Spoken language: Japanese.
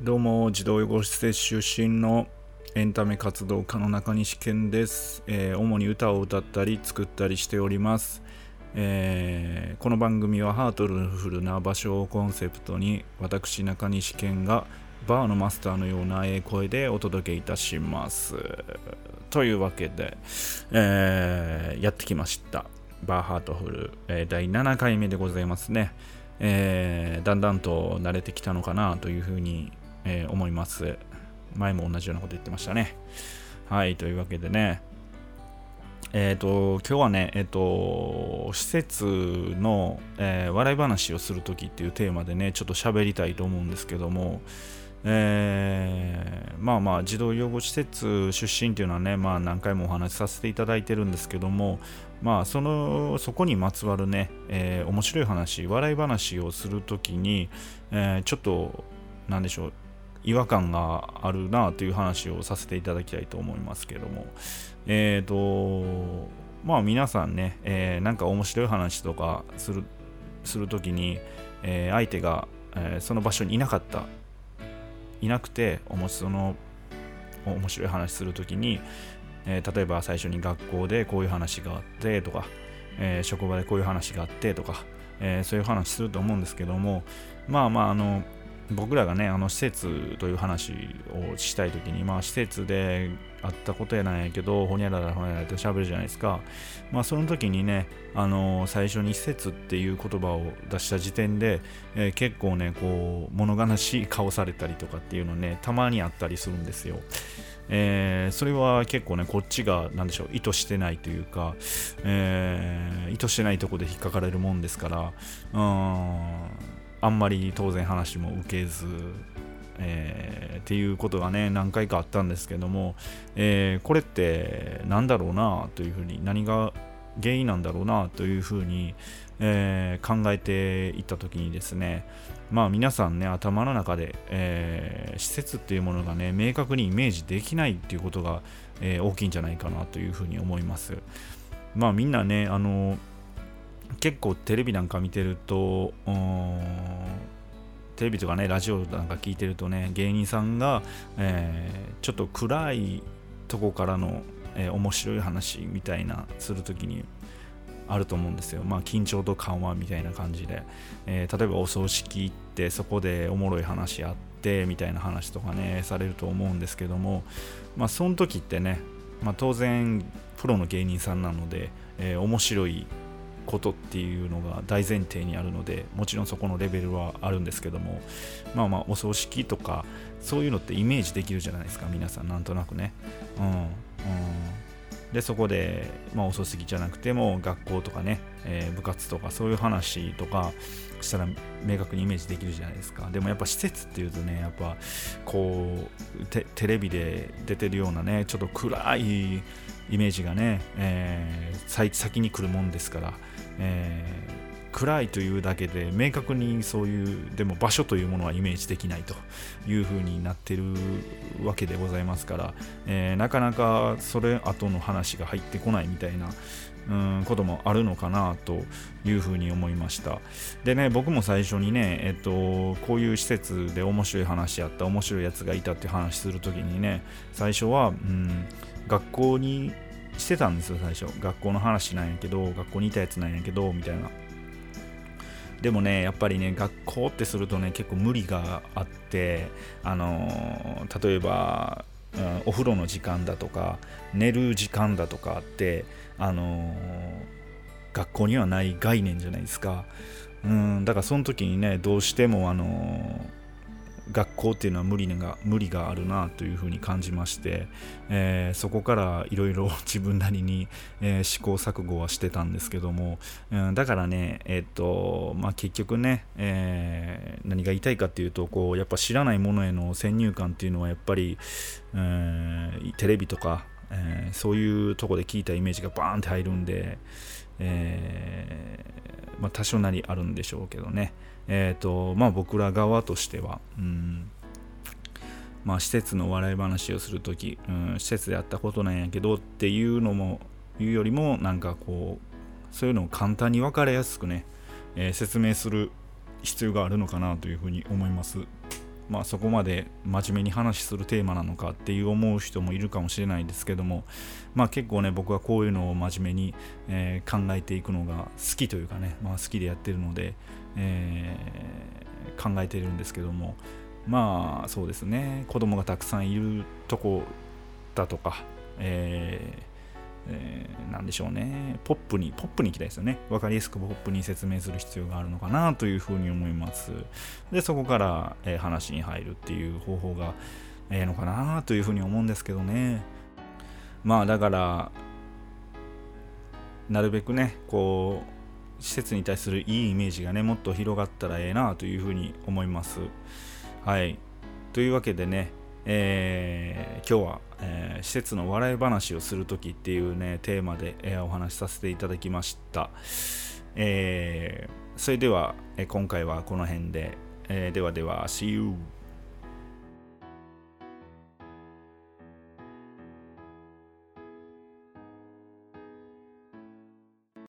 どうも児童養護施設出身のエンタメ活動家の中西健です、えー、主に歌を歌ったり作ったりしております、えー、この番組はハートルフルな場所をコンセプトに私中西健がバーのマスターのようなええ声でお届けいたします。というわけで、えー、やってきました。バーハートフル、えー、第7回目でございますね、えー、だんだんと慣れてきたのかなというふうにえー、思います。前も同じようなこと言ってましたね。はい、というわけでね、えっ、ー、と、今日はね、えっ、ー、と、施設の、えー、笑い話をするときっていうテーマでね、ちょっと喋りたいと思うんですけども、えー、まあまあ児童養護施設出身っていうのはね、まあ、何回もお話しさせていただいてるんですけども、まあ、そのそこにまつわるね、えー、面白い話笑い話をするときに、えー、ちょっと何でしょう違和感があるなという話をさせていただきたいと思いますけども。えっ、ー、とまあ皆さんね、えー、なんか面白い話とかするするときに、えー、相手が、えー、その場所にいなかった。いなくてその面白い話するときに、えー、例えば最初に学校でこういう話があってとか、えー、職場でこういう話があってとか、えー、そういう話すると思うんですけども。まあまああの僕らがね、あの施設という話をしたいときに、まあ施設であったことやなんやけど、ほにゃららほにゃららって喋るじゃないですか。まあその時にね、あの最初に施設っていう言葉を出した時点で、えー、結構ね、こう、物悲しい顔されたりとかっていうのね、たまにあったりするんですよ。えー、それは結構ね、こっちが、なんでしょう、意図してないというか、えー、意図してないとこで引っかかれるもんですから、うん、あんまり当然話も受けず、えー、っていうことがね何回かあったんですけども、えー、これって何だろうなというふうに何が原因なんだろうなというふうに、えー、考えていった時にですねまあ皆さんね頭の中で、えー、施設っていうものがね明確にイメージできないっていうことが、えー、大きいんじゃないかなというふうに思います。まあみんなねあの結構テレビなんか見てると、テレビとかね、ラジオなんか聞いてるとね、芸人さんが、えー、ちょっと暗いとこからの、えー、面白い話みたいなするときにあると思うんですよ。まあ、緊張と緩和みたいな感じで、えー、例えばお葬式行ってそこでおもろい話あってみたいな話とかね、されると思うんですけども、まあ、その時ってね、まあ、当然プロの芸人さんなので、え、面白いことっていうのが大前提にあるのでもちろんそこのレベルはあるんですけどもまあまあお葬式とかそういうのってイメージできるじゃないですか皆さんなんとなくね。うんうん。でそこで、まあ、お葬式じゃなくても学校とかね、えー、部活とかそういう話とかしたら明確にイメージできるじゃないですか。でもやっぱ施設っていうとねやっぱこうテレビで出てるようなねちょっと暗いイメージがね、えー、先に来るもんですからえー、暗いというだけで明確にそういうでも場所というものはイメージできないというふうになってるわけでございますから、えー、なかなかそれ後の話が入ってこないみたいなうんこともあるのかなというふうに思いました。でね僕も最初にねえっとこういう施設で面白い話やった面白いやつがいたって話するときにね最初は、うん、学校にしてたんですよ最初。学校の話なんやけど学校にいたやつなんやけどみたいな。でもねやっぱりね学校ってするとね結構無理があってあのー、例えば、うん、お風呂の時間だとか寝る時間だとかってあのー、学校にはない概念じゃないですか。うんだからその時にねどうしてもあの学校っていうのは無理が無理があるなというふうに感じまして、えー、そこからいろいろ自分なりに、えー、試行錯誤はしてたんですけども、うん、だからね、えー、っとまあ、結局ね、え何が言いたいかっていうとこうやっぱ知らないものへの先入観っていうのはやっぱり、えテレビとか、えそういうとこで聞いたイメージがバーンって入るんで、えまあ、多少なりあるんでしょうけどね。えーとまあ、僕ら側としては、うんまあ、施設の笑い話をするとき、うん、施設でやったことなんやけどっていうのもいうよりもなんかこうそういうのを簡単に分かりやすくね、えー、説明する必要があるのかなというふうに思います。まあ、そこまで真面目に話するテーマなのかっていう思う人もいるかもしれないですけども、まあ、結構ね僕はこういうのを真面目に、えー、考えていくのが好きというかね、まあ、好きでやってるので、えー、考えてるんですけどもまあそうですね。子供がたくさんいるとこだとか、えーえー、なんでしょうね、ポップに、ポップに行きたいですよね。分かりやすくポップに説明する必要があるのかなというふうに思います。で、そこから、えー、話に入るっていう方法がええのかなというふうに思うんですけどね。まあだから、なるべくね、こう、施設に対するいいイメージがね、もっと広がったらええなというふうに思います。はい。というわけでね、えー、今日は、えー、施設の笑い話をする時っていうね、テーマで、えー、お話しさせていただきました。えー、それでは、え今回はこの辺で、えではでは、See you!